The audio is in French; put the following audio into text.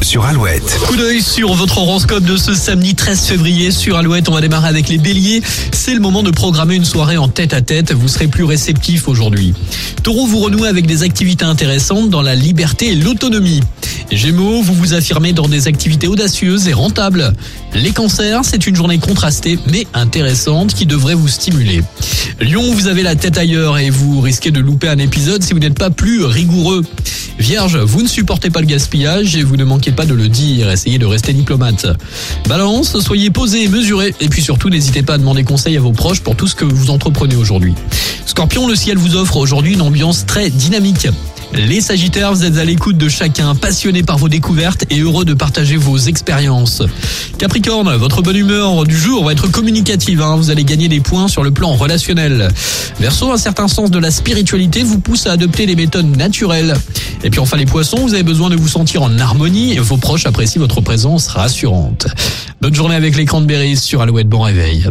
Sur Alouette. Coup d'œil sur votre horoscope de ce samedi 13 février sur Alouette. On va démarrer avec les béliers. C'est le moment de programmer une soirée en tête à tête. Vous serez plus réceptif aujourd'hui. Taureau, vous renouez avec des activités intéressantes dans la liberté et l'autonomie. Gémeaux, vous vous affirmez dans des activités audacieuses et rentables. Les cancers, c'est une journée contrastée mais intéressante qui devrait vous stimuler. Lion, vous avez la tête ailleurs et vous risquez de louper un épisode si vous n'êtes pas plus rigoureux. Vierge, vous ne supportez pas le gaspillage et vous ne manquez pas de le dire. Essayez de rester diplomate. Balance, soyez posé et mesuré. Et puis surtout, n'hésitez pas à demander conseil à vos proches pour tout ce que vous entreprenez aujourd'hui. Scorpion, le ciel vous offre aujourd'hui une ambiance très dynamique. Les Sagittaires, vous êtes à l'écoute de chacun, passionnés par vos découvertes et heureux de partager vos expériences. Capricorne, votre bonne humeur du jour va être communicative, hein, vous allez gagner des points sur le plan relationnel. Verseau, un certain sens de la spiritualité vous pousse à adopter les méthodes naturelles. Et puis enfin les poissons, vous avez besoin de vous sentir en harmonie et vos proches apprécient votre présence rassurante. Bonne journée avec les Cranberries sur Alouette Bon Réveil.